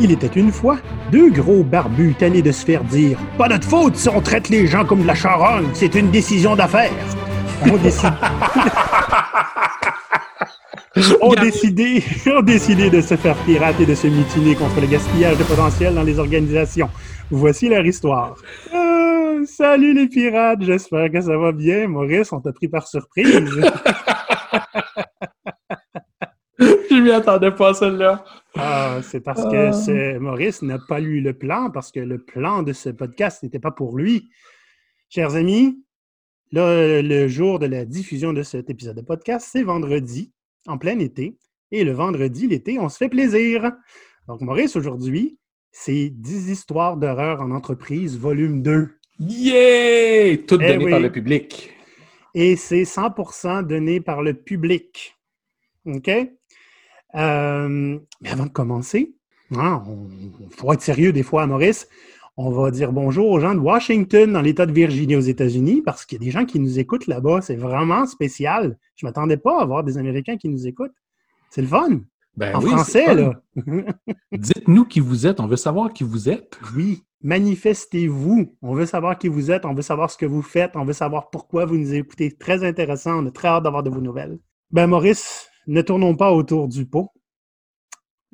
Il était une fois deux gros barbus tannés de se faire dire Pas notre faute si on traite les gens comme de la charogne, c'est une décision d'affaires. On décide. ont décidé, ont décidé de se faire pirater et de se mutiner contre le gaspillage de potentiel dans les organisations. Voici leur histoire. Ah, salut les pirates, j'espère que ça va bien. Maurice, on t'a pris par surprise. Je m'y attendais pas celle-là. Ah, c'est parce que c'est- Maurice n'a pas lu le plan, parce que le plan de ce podcast n'était pas pour lui. Chers amis, le jour de la diffusion de cet épisode de podcast, c'est vendredi, en plein été. Et le vendredi, l'été, on se fait plaisir. Donc, Maurice, aujourd'hui, c'est 10 histoires d'horreur en entreprise, volume 2. Yeah! Tout Eh donné oui. par le public. Et c'est 100% donné par le public. OK? Euh, mais avant de commencer, hein, il faut être sérieux des fois, Maurice. On va dire bonjour aux gens de Washington, dans l'État de Virginie, aux États-Unis, parce qu'il y a des gens qui nous écoutent là-bas. C'est vraiment spécial. Je ne m'attendais pas à avoir des Américains qui nous écoutent. C'est le fun. Ben en oui, français, là. Dites-nous qui vous êtes. On veut savoir qui vous êtes. Oui, manifestez-vous. On veut savoir qui vous êtes, on veut savoir ce que vous faites, on veut savoir pourquoi vous nous écoutez. Très intéressant, on a très hâte d'avoir de vos nouvelles. Ben Maurice, ne tournons pas autour du pot.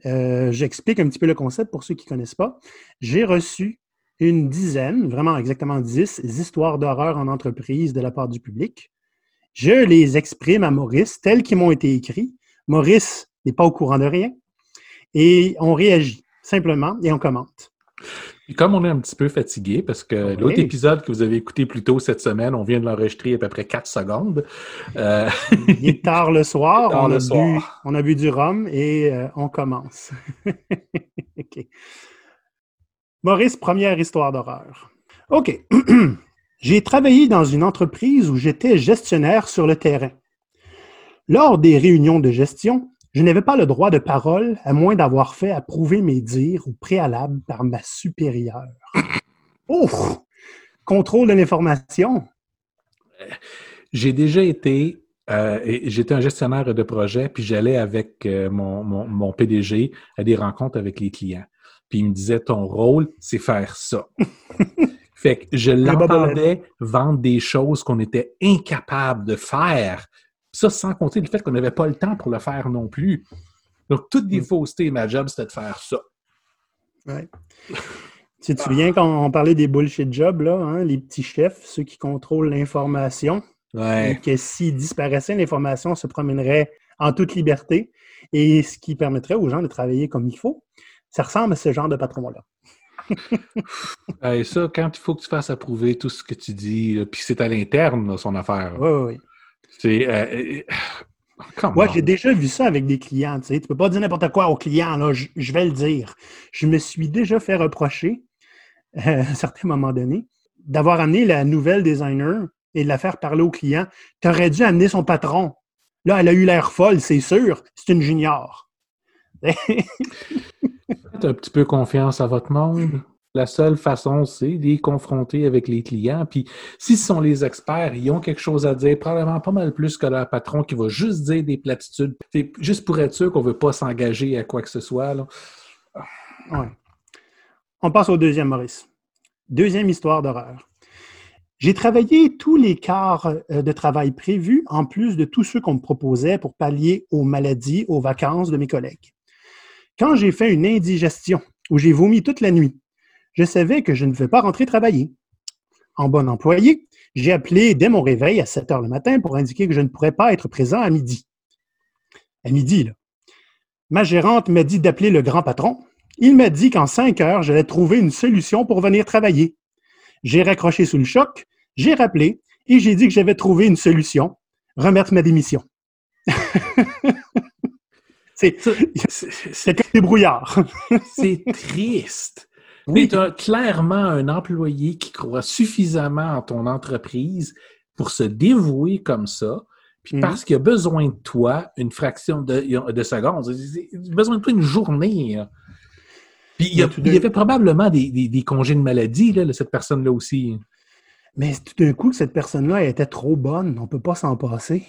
Euh, J'explique un petit peu le concept pour ceux qui ne connaissent pas. J'ai reçu une dizaine, vraiment exactement dix, histoires d'horreur en entreprise de la part du public. Je les exprime à Maurice telles qu'ils m'ont été écrits. Maurice n'est pas au courant de rien. Et on réagit simplement et on commente. Comme on est un petit peu fatigué, parce que Oui. l'autre épisode que vous avez écouté plus tôt cette semaine, on vient de l'enregistrer à peu près 4 secondes. Euh, Il est tard le soir, Tard on, le a soir. Bu, on a bu du rhum et euh, on commence. Maurice, première histoire d'horreur. OK. J'ai travaillé dans une entreprise où j'étais gestionnaire sur le terrain. Lors des réunions de gestion, je n'avais pas le droit de parole à moins d'avoir fait approuver mes dires au préalable par ma supérieure. Ouf! Contrôle de l'information. J'ai déjà été, euh, j'étais un gestionnaire de projet, puis j'allais avec euh, mon, mon, mon PDG à des rencontres avec les clients. Puis il me disait, ton rôle, c'est faire ça. fait que je l'entendais vendre des choses qu'on était incapable de faire. Ça, sans compter le fait qu'on n'avait pas le temps pour le faire non plus. Donc, toutes des Mm. faussetés, ma job, c'était de faire ça. Ouais. Tu te souviens quand on parlait des bullshit jobs, là, hein, les petits chefs, ceux qui contrôlent l'information, et que s'ils disparaissaient, l'information se promènerait en toute liberté, et ce qui permettrait aux gens de travailler comme il faut. Ça ressemble à ce genre de patron-là. Et ça, quand il faut que tu fasses approuver tout ce que tu dis, puis c'est à l'interne, son affaire. Oui, oui, oui. C'est. Euh, euh, Moi, on. j'ai déjà vu ça avec des clients. Tu sais, tu peux pas dire n'importe quoi aux clients, là, je, je vais le dire. Je me suis déjà fait reprocher, euh, à un certain moment donné, d'avoir amené la nouvelle designer et de la faire parler au client. Tu aurais dû amener son patron. Là, elle a eu l'air folle, c'est sûr. C'est une junior. Faites un petit peu confiance à votre monde. La seule façon, c'est de les confronter avec les clients. Puis, s'ils sont les experts, ils ont quelque chose à dire, probablement pas mal plus que leur patron qui va juste dire des platitudes. C'est juste pour être sûr qu'on ne veut pas s'engager à quoi que ce soit. Ouais. On passe au deuxième, Maurice. Deuxième histoire d'horreur. J'ai travaillé tous les quarts euh, de travail prévus, en plus de tous ceux qu'on me proposait pour pallier aux maladies, aux vacances de mes collègues. Quand j'ai fait une indigestion où j'ai vomi toute la nuit, je savais que je ne vais pas rentrer travailler. En bon employé, j'ai appelé dès mon réveil à 7 heures le matin pour indiquer que je ne pourrais pas être présent à midi. À midi, là. Ma gérante m'a dit d'appeler le grand patron. Il m'a dit qu'en 5 heures, j'allais trouver une solution pour venir travailler. J'ai raccroché sous le choc, j'ai rappelé et j'ai dit que j'avais trouvé une solution, remettre ma démission. c'est C'est- c'est- c'est comme des brouillards. C'est triste. Oui. Tu as clairement un employé qui croit suffisamment en ton entreprise pour se dévouer comme ça, puis Mhm. parce qu'il a besoin de toi une fraction de, de seconde. Il a besoin de toi une journée. hein. Puis il y, a- Mais il y avait probablement des, des- des congés de maladie, là, cette personne-là aussi. Mais tout d'un coup, cette personne-là elle était trop bonne, on ne peut pas s'en passer.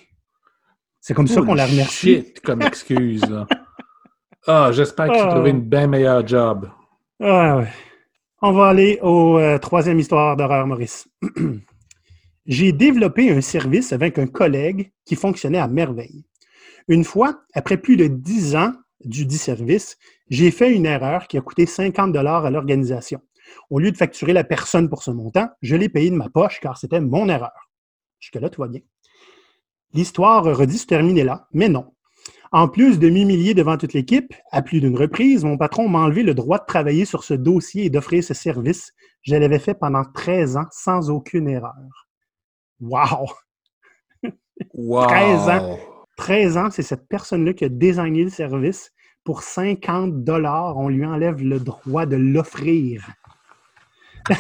C'est comme ça qu'on la remercie. Shit, comme excuse. Ah, j'espère que tu as Ah. trouvé une bien meilleure job. Ah. On va aller au euh, troisième histoire d'horreur, Maurice. J'ai développé un service avec un collègue qui fonctionnait à merveille. Une fois, après plus de 10 ans du dit service, j'ai fait une erreur qui a coûté 50 dollars à l'organisation. Au lieu de facturer la personne pour ce montant, je l'ai payé de ma poche car c'était mon erreur. Jusque-là, tout va bien. L'histoire dû se terminer là, mais non. En plus de m'humilier devant toute l'équipe, à plus d'une reprise, mon patron m'a enlevé le droit de travailler sur ce dossier et d'offrir ce service. Je l'avais fait pendant 13 ans sans aucune erreur. Wow! Wow! 13 ans. 13 ans, c'est cette personne-là qui a désigné le service. Pour 50 dollars, on lui enlève le droit de l'offrir.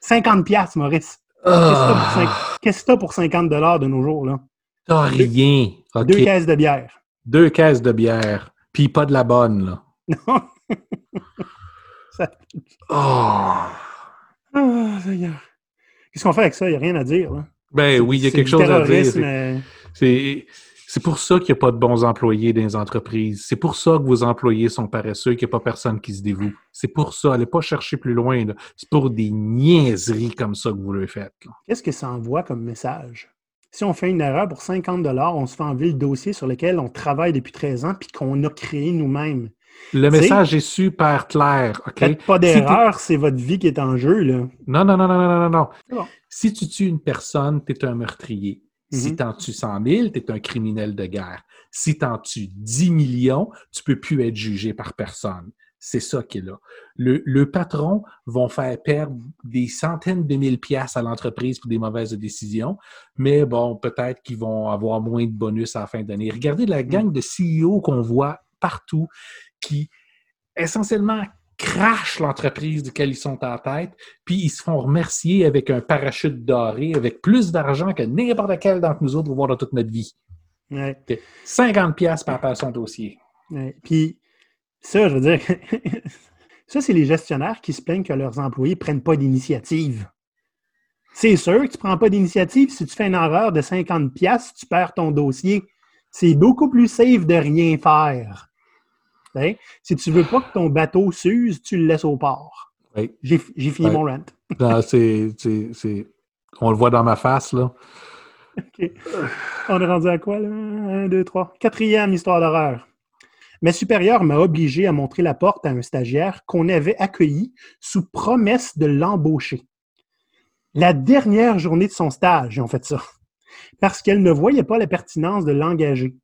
50 piastres, Maurice. Ah, Qu'est-ce que t'as pour 50 dollars de nos jours, là? T'as rien. Deux caisses de bière. Deux caisses de bière. Puis pas de la bonne, là. Non. Ça- Oh! Ah, Seigneur. Qu'est-ce qu'on fait avec ça? Il n'y a rien à dire. Là. Ben oui, il y a quelque chose à dire. C'est- euh, C'est pour ça qu'il n'y a pas de bons employés dans les entreprises. C'est pour ça que vos employés sont paresseux, qu'il n'y a pas personne qui se dévoue. C'est pour ça. Allez pas chercher plus loin. C'est pour des niaiseries comme ça que vous le faites. Qu'est-ce que ça envoie comme message? Si on fait une erreur pour 50 on se fait enlever le dossier sur lequel on travaille depuis 13 ans puis qu'on a créé nous-mêmes. Le T'sais- message est super clair. OK? Faites pas Si d'erreur, c'est votre vie qui est en jeu. Là. Non, non, non, non, non, non, non. Bon. Si tu tues une personne, tu es un meurtrier. Si Mhm. tu en tues 100 000, tu es un criminel de guerre. Si tu en tues 10 millions, tu peux plus être jugé par personne. C'est ça qui est là. Le, le patron vont faire perdre des centaines de mille piastres à l'entreprise pour des mauvaises décisions, mais bon, peut-être qu'ils vont avoir moins de bonus à la fin d'année. Regardez la gang de CEO qu'on voit partout qui essentiellement crachent l'entreprise duquel ils sont en tête, puis ils se font remercier avec un parachute doré, avec plus d'argent que n'importe quel d'entre nous autres va voir dans toute notre vie. Ouais, 50 pièces par rapport à son dossier. ouais. Puis ça, je veux dire, ça, c'est les gestionnaires qui se plaignent que leurs employés ne prennent pas d'initiative. C'est sûr que tu ne prends pas d'initiative. Si tu fais une erreur de 50 pièces, tu perds ton dossier. C'est beaucoup plus safe de rien faire. Hein? Si tu veux pas que ton bateau s'use, tu le laisses au port. Oui. J'ai fini mon rant. Non, On le voit dans ma face, là. OK. On est rendu à quoi, là? Un, deux, trois. Quatrième histoire d'horreur. Ma supérieure m'a obligé à montrer la porte à un stagiaire qu'on avait accueilli sous promesse de l'embaucher. La dernière journée de son stage, ils ont fait ça. Parce qu'elle ne voyait pas la pertinence de l'engager.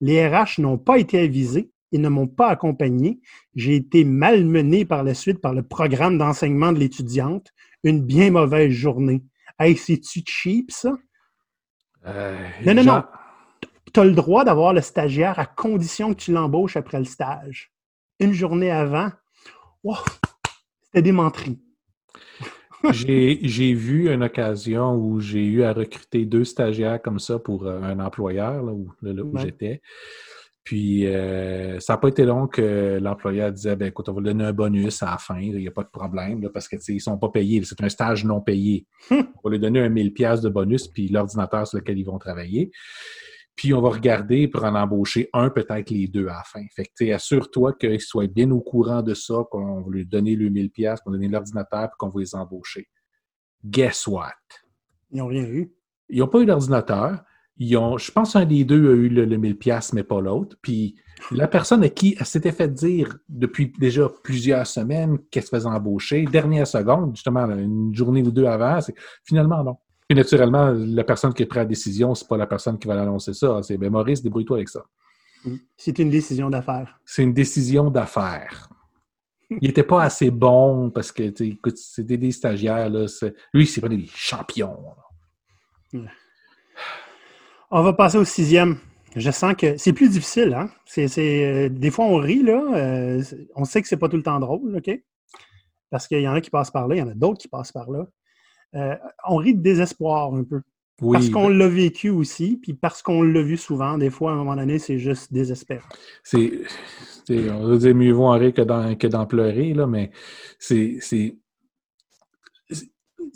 Les RH n'ont pas été avisés et ne m'ont pas accompagné. J'ai été malmené par la suite par le programme d'enseignement de l'étudiante. Une bien mauvaise journée. Hey, c'est-tu cheap, ça? Euh, Non, non, non. Tu as le droit d'avoir le stagiaire à condition que tu l'embauches après le stage. Une journée avant, wow, c'était des menteries. J'ai vu une occasion où j'ai eu à recruter deux stagiaires comme ça pour euh, un employeur, là où, là, là où Ouais. j'étais. Puis, euh, ça n'a pas été long que l'employeur disait ben, écoute, on va lui donner un bonus à la fin, il n'y a pas de problème, là, parce qu'ils ne sont pas payés. C'est un stage non payé. Hum. on va lui donner un 1000$ piastres de bonus, puis l'ordinateur sur lequel ils vont travailler. Puis, on va regarder pour en embaucher un, peut-être les deux à la fin. Fait que, assure-toi qu'ils soient bien au courant de ça, qu'on va lui donner le 1000$, piastres, qu'on va donner l'ordinateur, puis qu'on va les embaucher. Guess what? Ils n'ont rien eu. Ils n'ont pas eu d'ordinateur. Ils ont, je pense qu'un des deux a eu le, le 1000 pièces mais pas l'autre. Puis la personne à qui elle s'était fait dire depuis déjà plusieurs semaines qu'elle se faisait embaucher, dernière seconde, justement, une journée ou deux avant, c'est finalement non. Puis naturellement, la personne qui est prête à la décision, c'est pas la personne qui va l'annoncer ça. C'est ben Maurice, débrouille-toi avec ça. C'est une décision d'affaires. C'est une décision d'affaires. Il n'était pas assez bon parce que, écoute, c'était des stagiaires. Là, lui, c'est pas des champions. là. On va passer au sixième. Je sens que c'est plus difficile. Hein? C'est, euh, des fois, on rit. Là, euh, on sait que c'est pas tout le temps drôle. OK? Parce qu'il y en a qui passent par là, il y en a d'autres qui passent par là. Euh, on rit de désespoir un peu. Oui, Parce qu'on l'a vécu aussi, puis parce qu'on l'a vu souvent, des fois, à un moment donné, c'est juste désespérant. c'est, on va dire mieux vaut en rire que d'en, que d'en pleurer, là, mais c'est-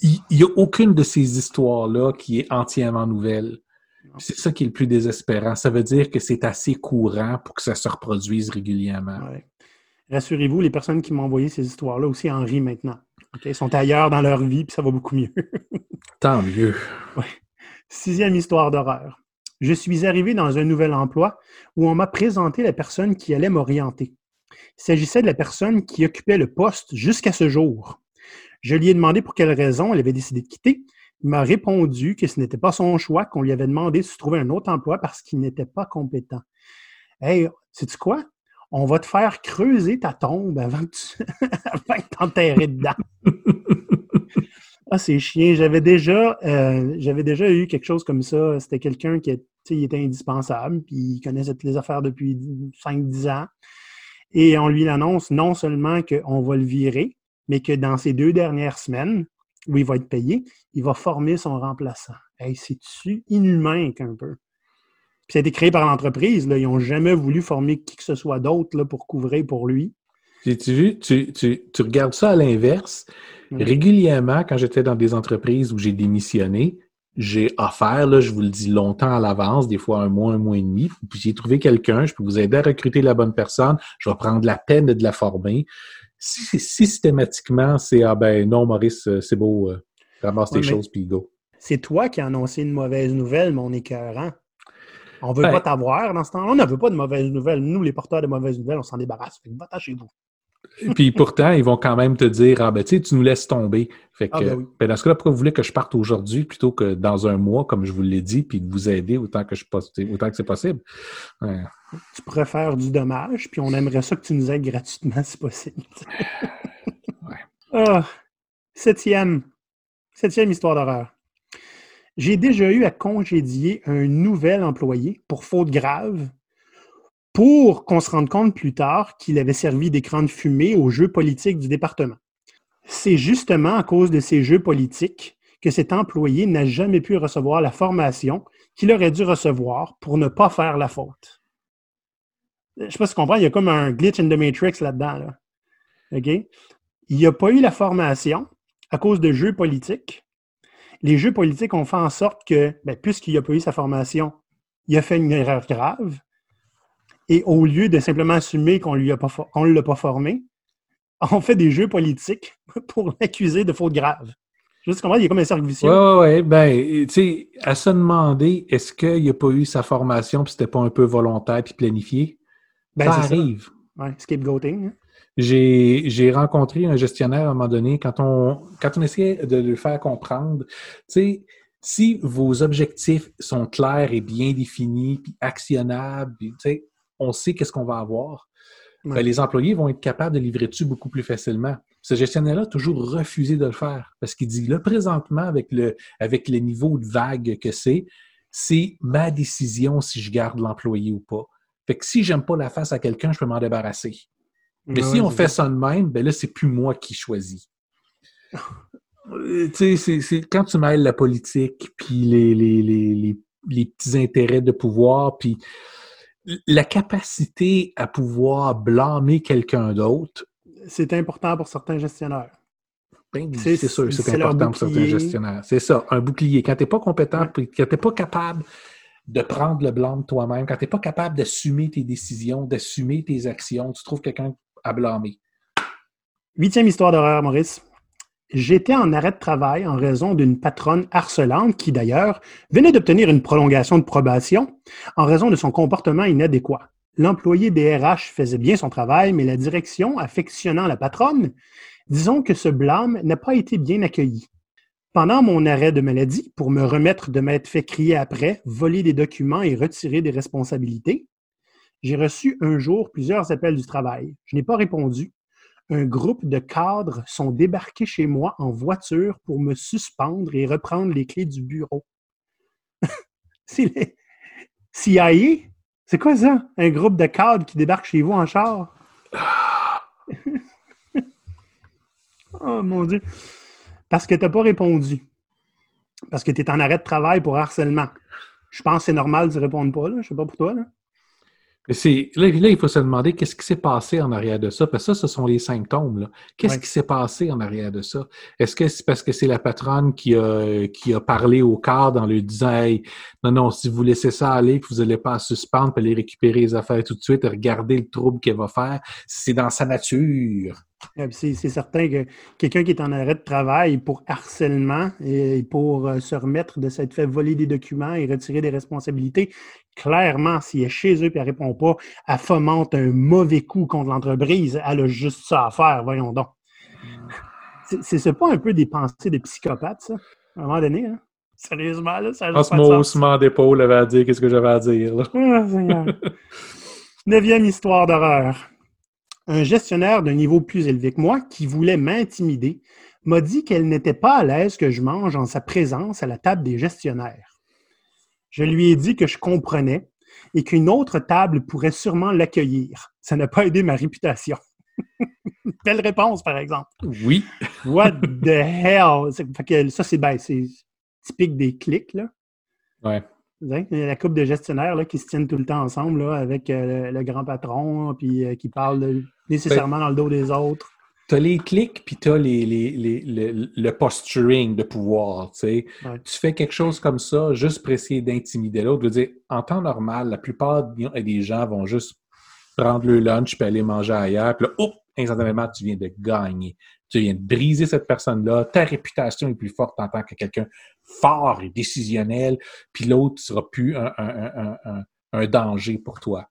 il n'y a aucune de ces histoires-là qui est entièrement nouvelle. C'est ça qui est le plus désespérant. Ça veut dire que c'est assez courant pour que ça se reproduise régulièrement. Rassurez-vous, les personnes qui m'ont envoyé ces histoires-là aussi en rient maintenant. Ils sont ailleurs dans leur vie, puis ça va beaucoup mieux. Tant mieux. Sixième histoire d'horreur. Je suis arrivé dans un nouvel emploi où on m'a présenté la personne qui allait m'orienter. Il s'agissait de la personne qui occupait le poste jusqu'à ce jour. Je lui ai demandé pour quelle raison elle avait décidé de quitter. Il m'a répondu que ce n'était pas son choix, qu'on lui avait demandé de se trouver un autre emploi parce qu'il n'était pas compétent. Hey, sais-tu quoi? On va te faire creuser ta tombe avant que tu t'enterrer dedans. ah, c'est chiant. J'avais déjà, euh, j'avais déjà eu quelque chose comme ça. C'était quelqu'un qui était indispensable, puis il connaissait toutes les affaires depuis 5-10 ans. Et on lui annonce non seulement qu'on va le virer, mais que dans ces deux dernières semaines où il va être payé, il va former son remplaçant. Hey, c'est-tu inhumain qu'un peu? Puis ça a été créé par l'entreprise. Ils n'ont jamais voulu former qui que ce soit d'autre pour couvrir pour lui. Tu, tu, tu, tu regardes ça à l'inverse? Régulièrement, quand j'étais dans des entreprises où j'ai démissionné, j'ai offert, là, je vous le dis longtemps à l'avance, des fois un mois, un mois et demi. Puis j'ai trouvé quelqu'un, je peux vous aider à recruter la bonne personne, je vais prendre la peine de la former. Si, systématiquement, c'est Ah ben non, Maurice, euh, c'est beau, euh, ramasse tes choses puis go. C'est toi qui as annoncé une mauvaise nouvelle, mon écœurant. On ne veut pas t'avoir dans ce temps-là. On ne veut pas de mauvaises nouvelles. Nous, les porteurs de mauvaises nouvelles, on s'en débarrasse. Fait que va chez vous. Puis pourtant, ils vont quand même te dire Ah ben tu sais, tu nous laisses tomber. Fait ah, que ben ben, dans ce cas-là, pourquoi vous voulez que je parte aujourd'hui plutôt que dans un mois, comme je vous l'ai dit, puis de vous aider autant que je autant que c'est possible? Tu préfères du dommage, puis on aimerait ça que tu nous aides gratuitement si possible. Ah, septième. Septième histoire d'horreur. J'ai déjà eu à congédier un nouvel employé pour faute grave pour qu'on se rende compte plus tard qu'il avait servi d'écran de fumée aux jeux politiques du département. C'est justement à cause de ces jeux politiques que cet employé n'a jamais pu recevoir la formation qu'il aurait dû recevoir pour ne pas faire la faute. Je ne sais pas si tu comprends, il y a comme un glitch in the matrix là-dedans. Il n'a pas eu la formation à cause de jeux politiques. Les jeux politiques ont fait en sorte que, ben, puisqu'il n'a pas eu sa formation, il a fait une erreur grave. Et au lieu de simplement assumer qu'on ne l'a pas formé, on fait des jeux politiques pour l'accuser de faute grave. Sais comment il y a comme un cercle vicieux. Oui, oui, oui. Ben, tu sais, à se demander, est-ce qu'il n'a pas eu sa formation puis c'était pas un peu volontaire puis planifié? Ben, ça arrive. Oui, scapegoating. Hein. J'ai rencontré un gestionnaire à un moment donné, quand on, quand on essayait de le faire comprendre, tu sais, si vos objectifs sont clairs et bien définis, puis actionnables, tu sais, on sait qu'est-ce qu'on va avoir, ben, les employés vont être capables de livrer dessus beaucoup plus facilement. Ce gestionnaire-là a toujours refusé de le faire parce qu'il dit là, présentement, avec le, avec le niveau de vague que c'est, c'est ma décision si je garde l'employé ou pas. Fait que si j'aime pas la face à quelqu'un, je peux m'en débarrasser. Mais si on fait ça de même, ben là, c'est plus moi qui choisis. Tu sais, c'est quand tu mêles la politique, puis les, les, les, les petits intérêts de pouvoir, puis la capacité à pouvoir blâmer quelqu'un d'autre. C'est important pour certains gestionnaires. Ben c'est sûr, c'est important pour certains gestionnaires. C'est ça, un bouclier. Quand tu n'es pas compétent, quand tu n'es pas capable de prendre le blâme toi-même, quand tu n'es pas capable d'assumer tes décisions, d'assumer tes actions, tu trouves quelqu'un à blâmer. Huitième histoire d'horreur, Maurice. J'étais en arrêt de travail en raison d'une patronne harcelante qui, d'ailleurs, venait d'obtenir une prolongation de probation en raison de son comportement inadéquat. L'employé DRH faisait bien son travail, mais la direction, affectionnant la patronne, disons que ce blâme n'a pas été bien accueilli. Pendant mon arrêt de maladie, pour me remettre de m'être fait crier après, voler des documents et retirer des responsabilités, j'ai reçu un jour plusieurs appels du travail. Je n'ai pas répondu un groupe de cadres sont débarqués chez moi en voiture pour me suspendre et reprendre les clés du bureau. c'est CIA? C'est quoi ça? Un groupe de cadres qui débarque chez vous en char? oh mon Dieu. Parce que tu n'as pas répondu. Parce que tu es en arrêt de travail pour harcèlement. Je pense que c'est normal de répondre pas. Là. Je sais pas pour toi. Là. Là, là, il faut se demander qu'est-ce qui s'est passé en arrière de ça, parce que ça, ce sont les symptômes. Qu'est-ce qui s'est passé en arrière de ça? Est-ce que c'est parce que c'est la patronne qui a, qui a parlé au cadre en lui disant hey, non, non, si vous laissez ça aller, puis vous n'allez pas suspendre, puis aller récupérer les affaires tout de suite, regarder le trouble qu'elle va faire, c'est dans sa nature. C'est certain que quelqu'un qui est en arrêt de travail pour harcèlement et pour euh, se remettre de s'être fait voler des documents et retirer des responsabilités, clairement, s'il est chez eux et elle ne répond pas, elle fomente un mauvais coup contre l'entreprise. Elle a juste ça à faire, voyons donc. C'est pas un peu des pensées de psychopathe, ça, à un moment donné, hein? Sérieusement, là, ça haussement d'épaule avait à dire qu'est-ce que j'avais à dire. Ah, Neuvième histoire d'horreur. Un gestionnaire d'un niveau plus élevé que moi, qui voulait m'intimider, m'a dit qu'elle n'était pas à l'aise que je mange en sa présence à la table des gestionnaires. Je lui ai dit que je comprenais et qu'une autre table pourrait sûrement l'accueillir. Ça n'a pas aidé ma réputation. Belle réponse, par exemple. Oui. What the hell? ça, c'est ben, typique des clics, là. Ouais. La couple de gestionnaires là, qui se tiennent tout le temps ensemble là, avec euh, le, grand patron, puis euh, qui parlent nécessairement dans le dos des autres. Tu as les clics, puis tu as les, le posturing de pouvoir. Tu fais quelque chose comme ça juste pour essayer d'intimider l'autre. Je veux dire, en temps normal, la plupart des gens vont juste prendre le lunch puis aller manger ailleurs. Puis là, hop, instantanément, tu viens de gagner. Tu viens de briser cette personne-là. Ta réputation est plus forte en tant que quelqu'un fort et décisionnel. Puis l'autre ne sera plus un, danger pour toi.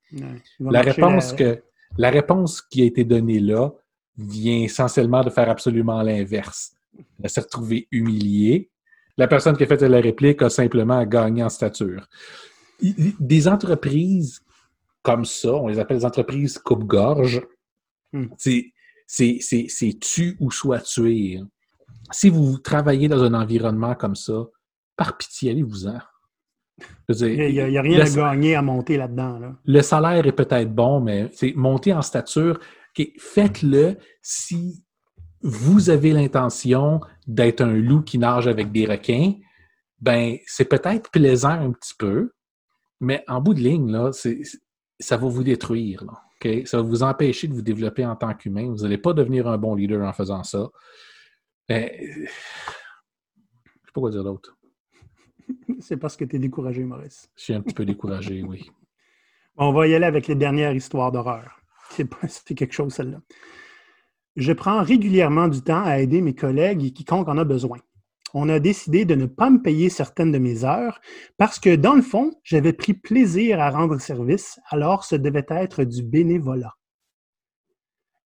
La réponse, que, la réponse qui a été donnée là, vient essentiellement de faire absolument l'inverse. de se retrouver humilié. La personne qui a fait la réplique a simplement gagné en stature. Des entreprises comme ça, on les appelle des entreprises coupe-gorge, hmm. c'est tu ou soit tuer. Si vous travaillez dans un environnement comme ça, par pitié, allez-vous-en. Il n'y a, rien à gagner à monter là-dedans. Le salaire est peut-être bon, mais monter en stature, faites-le si vous avez l'intention d'être un loup qui nage avec des requins. Ben, c'est peut-être plaisant un petit peu, mais en bout de ligne, là, ça va vous détruire. Ça va vous empêcher de vous développer en tant qu'humain. Vous n'allez pas devenir un bon leader en faisant ça. Ben, je ne sais pas quoi dire d'autre. C'est parce que tu es découragé, Maurice. Je suis un petit peu découragé, oui. On va y aller avec les dernières histoires d'horreur. C'est quelque chose, celle-là. Je prends régulièrement du temps à aider mes collègues et quiconque en a besoin. On a décidé de ne pas me payer certaines de mes heures parce que, dans le fond, j'avais pris plaisir à rendre service, alors ce devait être du bénévolat.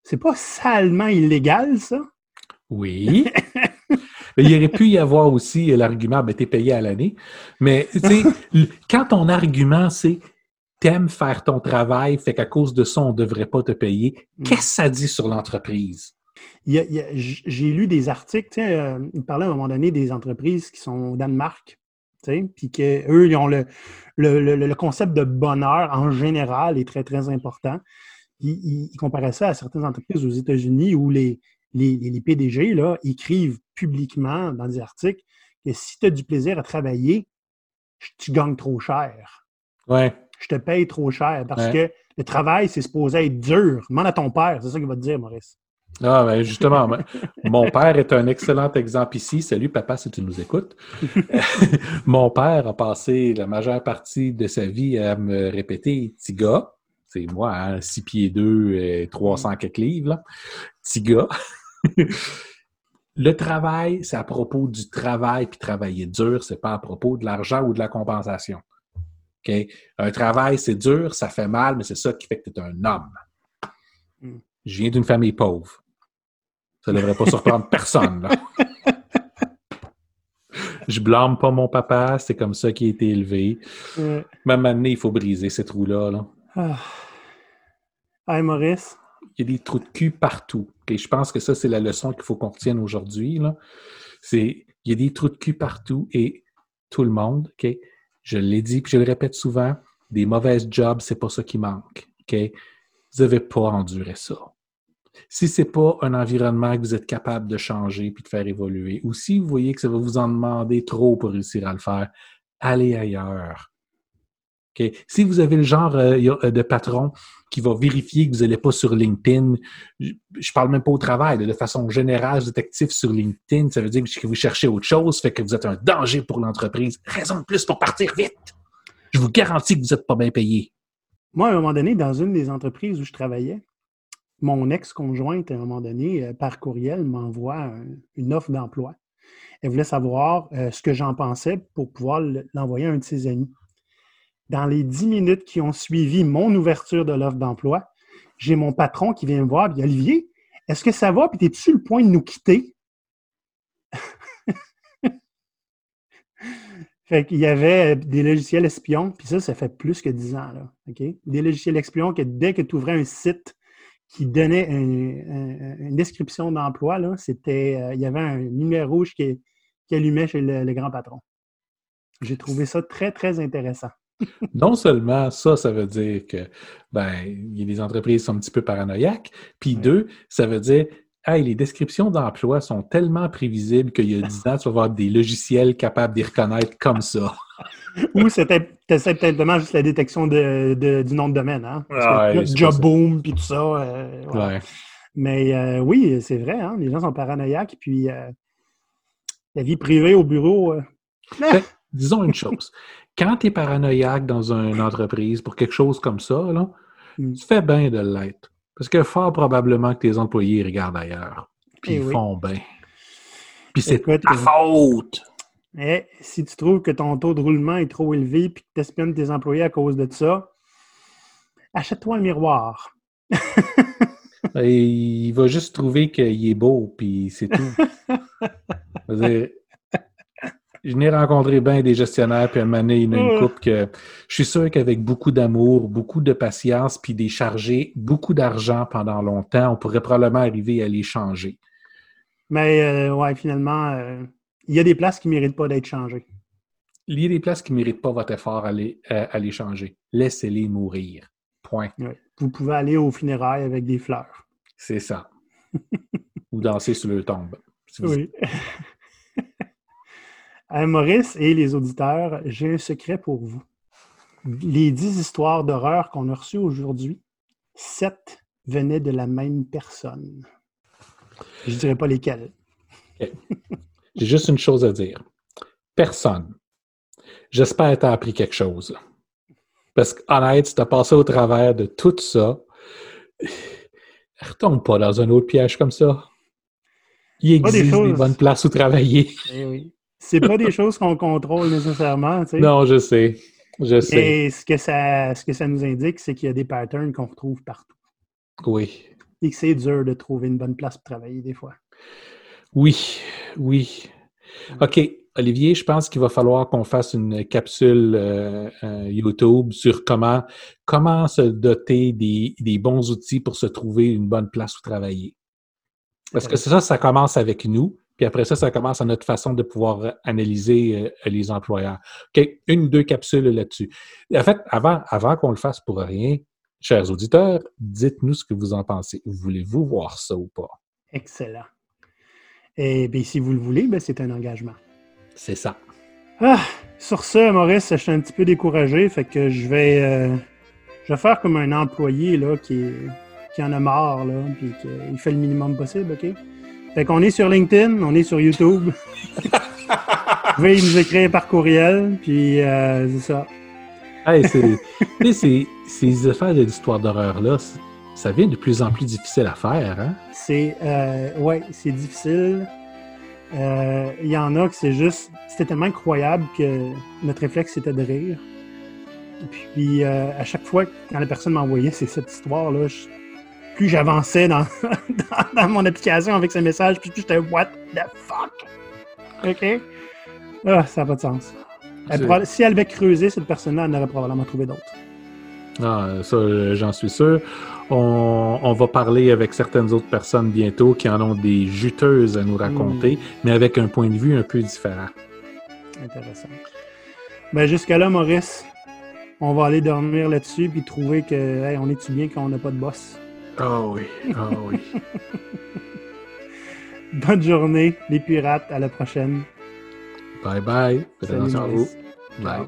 C'est pas salement illégal, ça? Oui. il aurait pu y avoir aussi l'argument, ben, t'es payé à l'année. Mais, tu sais, quand ton argument, c'est t'aimes faire ton travail, fait qu'à cause de ça, on ne devrait pas te payer. Mm. Qu'est-ce que ça dit sur l'entreprise? J'ai lu des articles, euh, il parlait à un moment donné des entreprises qui sont au Danemark, puis qu'eux, ils ont le, le, concept de bonheur en général est très, très important. Ils, ils comparaient ça à certaines entreprises aux États-Unis où les, les, les, PDG là, écrivent publiquement dans des articles que si tu as du plaisir à travailler, tu gagnes trop cher. Ouais je te paye trop cher parce que le travail, c'est supposé être dur. Demande à ton père, c'est ça qu'il va te dire, Maurice. Ah, ben justement, mon père est un excellent exemple ici. Salut, papa, si tu nous écoutes. mon père a passé la majeure partie de sa vie à me répéter Tiga. C'est moi, hein, 6 pieds 2 et 300 quelques livres. Tiga. Le travail, c'est à propos du travail, puis travailler dur, c'est pas à propos de l'argent ou de la compensation. Un travail, c'est dur, ça fait mal, mais c'est ça qui fait que tu es un homme. Hmm. Je viens d'une famille pauvre. Ça ne devrait pas surprendre personne. Là. Je blâme pas mon papa, c'est comme ça qu'il a été élevé. Même année, il faut briser ces trous-là. Là. Ah. Maurice. Il y a des trous de cul partout. Je pense que ça, c'est la leçon qu'il faut qu'on retienne aujourd'hui. C'est il y a des trous de cul partout et tout le monde, OK? Je l'ai dit, puis je le répète souvent, des mauvaises jobs, c'est pas ça qui manque. Vous n'avez pas enduré ça. Si ce n'est pas un environnement que vous êtes capable de changer puis de faire évoluer, ou si vous voyez que ça va vous en demander trop pour réussir à le faire, allez ailleurs. Si vous avez le genre euh, euh, de patron qui va vérifier que vous n'allez pas sur LinkedIn, je je parle même pas au travail, de façon générale, vous êtes actif sur LinkedIn, ça veut dire que vous cherchez autre chose, fait que vous êtes un danger pour l'entreprise. Raison de plus pour partir vite. Je vous garantis que vous n'êtes pas bien payé. Moi, à un moment donné, dans une des entreprises où je travaillais, mon ex-conjointe, à un moment donné, euh, par courriel, m'envoie un- une offre d'emploi. Elle voulait savoir ce que j'en pensais pour pouvoir le- l'envoyer à un de ses amis. Dans les dix minutes qui ont suivi mon ouverture de l'offre d'emploi, j'ai mon patron qui vient me voir dit Olivier, est-ce que ça va? Puis es-tu sur le point de nous quitter? Fait qu'il y avait des logiciels espions, puis ça, ça fait plus que 10 ans, là. Des logiciels espions que dès que tu ouvrais un site qui donnait un- un- une description d'emploi, là, c'était. euh, il y avait un numéro rouge qui, allumait chez le grand patron. J'ai trouvé ça très, très intéressant. Non seulement ça, ça veut dire que ben, des entreprises sont un petit peu paranoïaques, puis Ouais. deux, ça veut dire hey, les descriptions d'emploi sont tellement prévisibles qu'il y a 10 ans, tu vas avoir des logiciels capables les reconnaître comme ça. Ou c'était peut-être juste la détection de, de- du nom de domaine, hein? Ouais, Job boom, puis tout ça. euh. Ouais. Mais euh, oui, c'est vrai, hein? les gens sont paranoïaques, puis euh, la vie privée au bureau. Fait- disons une chose. Quand tu es paranoïaque dans une entreprise pour quelque chose comme ça, là, Mm. tu fais bien de l'être. Parce que fort probablement que tes employés regardent ailleurs. Puis Eh ils oui. font bien. Puis c'est ta euh, faute. Eh, si tu trouves que ton taux de roulement est trop élevé puis que tu espionnes tes employés à cause de ça, achète-toi un miroir. Et il va juste trouver qu'il est beau, puis c'est tout. Je n'ai rencontré bien des gestionnaires, puis à un moment donné, il y en a une couple que je suis sûr qu'avec beaucoup d'amour, beaucoup de patience, puis des chargés, beaucoup d'argent pendant longtemps, on pourrait probablement arriver à les changer. Mais euh, ouais, finalement, euh, il y a des places qui ne méritent pas d'être changées. Il y a des places qui ne méritent pas votre effort à les, à- à les changer. Laissez-les mourir. Point. Ouais. Vous pouvez aller aux funérailles avec des fleurs. C'est ça. Ou danser sur le tombe. Si vous- Oui. Euh, Maurice et les auditeurs, j'ai un secret pour vous. Les dix histoires d'horreur qu'on a reçues aujourd'hui, sept venaient de la même personne. Je ne dirais pas lesquelles. J'ai juste une chose à dire. Personne. J'espère que tu as appris quelque chose. Parce qu'honnête, si tu as passé au travers de tout ça, retombe pas dans un autre piège comme ça. Il des existe des, choses. bonnes places où travailler. Eh oui. C'est pas des choses qu'on contrôle nécessairement, tu sais. Non, je sais. Je sais. Mais ce que ça, ce que ça nous indique, c'est qu'il y a des patterns qu'on retrouve partout. Oui. Et que c'est dur de trouver une bonne place pour travailler des fois. Oui. Oui. OK. Olivier, je pense qu'il va falloir qu'on fasse une capsule euh, euh, YouTube sur comment, comment se doter des, des bons outils pour se trouver une bonne place où travailler. Parce que ça, ça commence avec nous, puis après ça, ça commence à notre façon de pouvoir euh, analyser euh, les employeurs. OK, une ou deux capsules là-dessus. En fait, avant, avant qu'on le fasse pour rien, chers auditeurs, dites-nous ce que vous en pensez. Voulez-vous voir ça ou pas? Excellent. Et bien, si vous le voulez, ben, c'est un engagement. C'est ça. Ah, sur ce, Maurice, je suis un petit peu découragé, fait que je vais, euh, je vais faire comme un employé là, qui, qui en a marre, là, puis qu'il fait le minimum possible, OK? Fait qu'on est sur LinkedIn, on est sur YouTube. Vous pouvez nous écrire par courriel, puis euh, c'est ça. Hey, c'est, tu sais, ces, affaires de l'histoire d'horreur-là, ça devient de plus en plus difficile à faire, hein? C'est, euh, ouais, c'est difficile. Euh, Il y en a que c'est juste, c'était tellement incroyable que notre réflexe c'était de rire. Puis euh, à chaque fois quand la personne m'envoyait c'est cette histoire-là, je- plus j'avançais dans, dans, dans mon application avec ce message, puis plus j'étais What the fuck? OK? Ah, ça n'a pas de sens. Elle si elle avait creusé, cette personne-là, elle en aurait probablement trouvé d'autres. Ah, ça, euh, j'en suis sûr. On, on va parler avec certaines autres personnes bientôt qui en ont des juteuses à nous raconter, mais avec un point de vue un peu différent. Intéressant. Ben jusqu'à-là, Maurice, on va aller dormir là-dessus puis trouver que hey, on est-tu bien quand on n'a pas de boss? Ah oui, ah oui. Bonne journée, les pirates, à la prochaine. bye bye. Faites Salut, attention à vous. Maurice. Bye. Ciao.